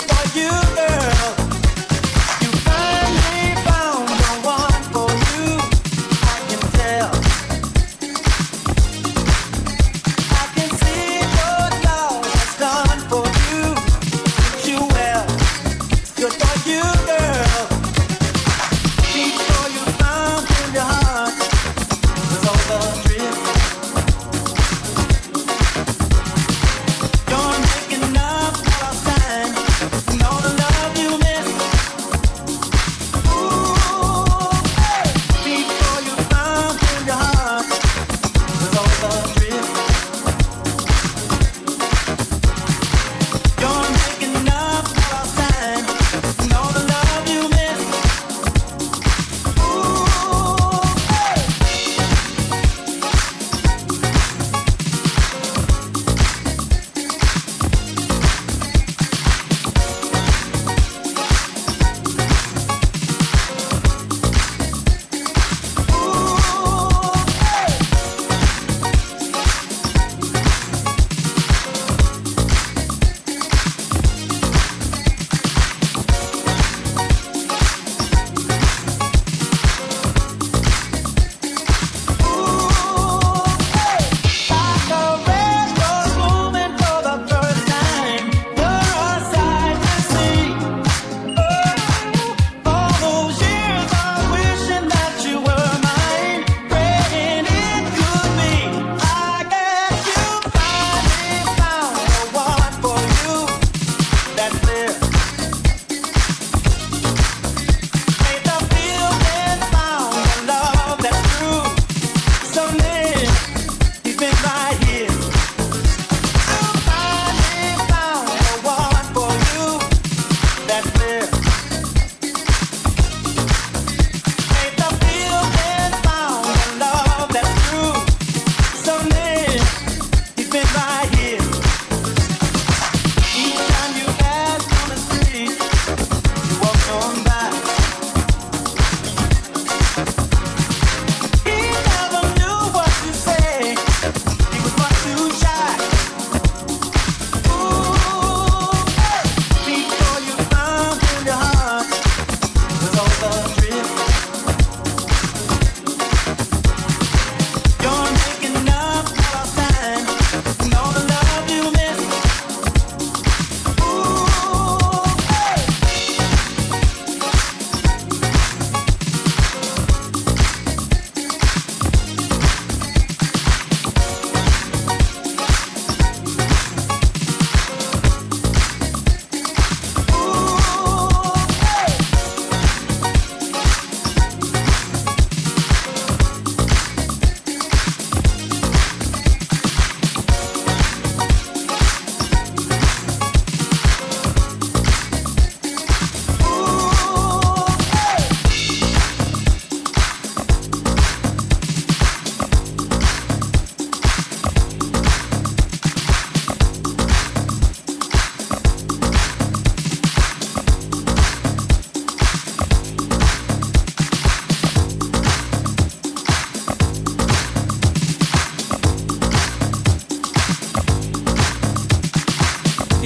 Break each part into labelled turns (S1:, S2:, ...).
S1: for you.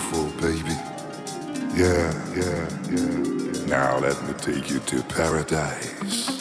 S1: beautiful, baby. Yeah, yeah, yeah, yeah. Now let me take you to paradise.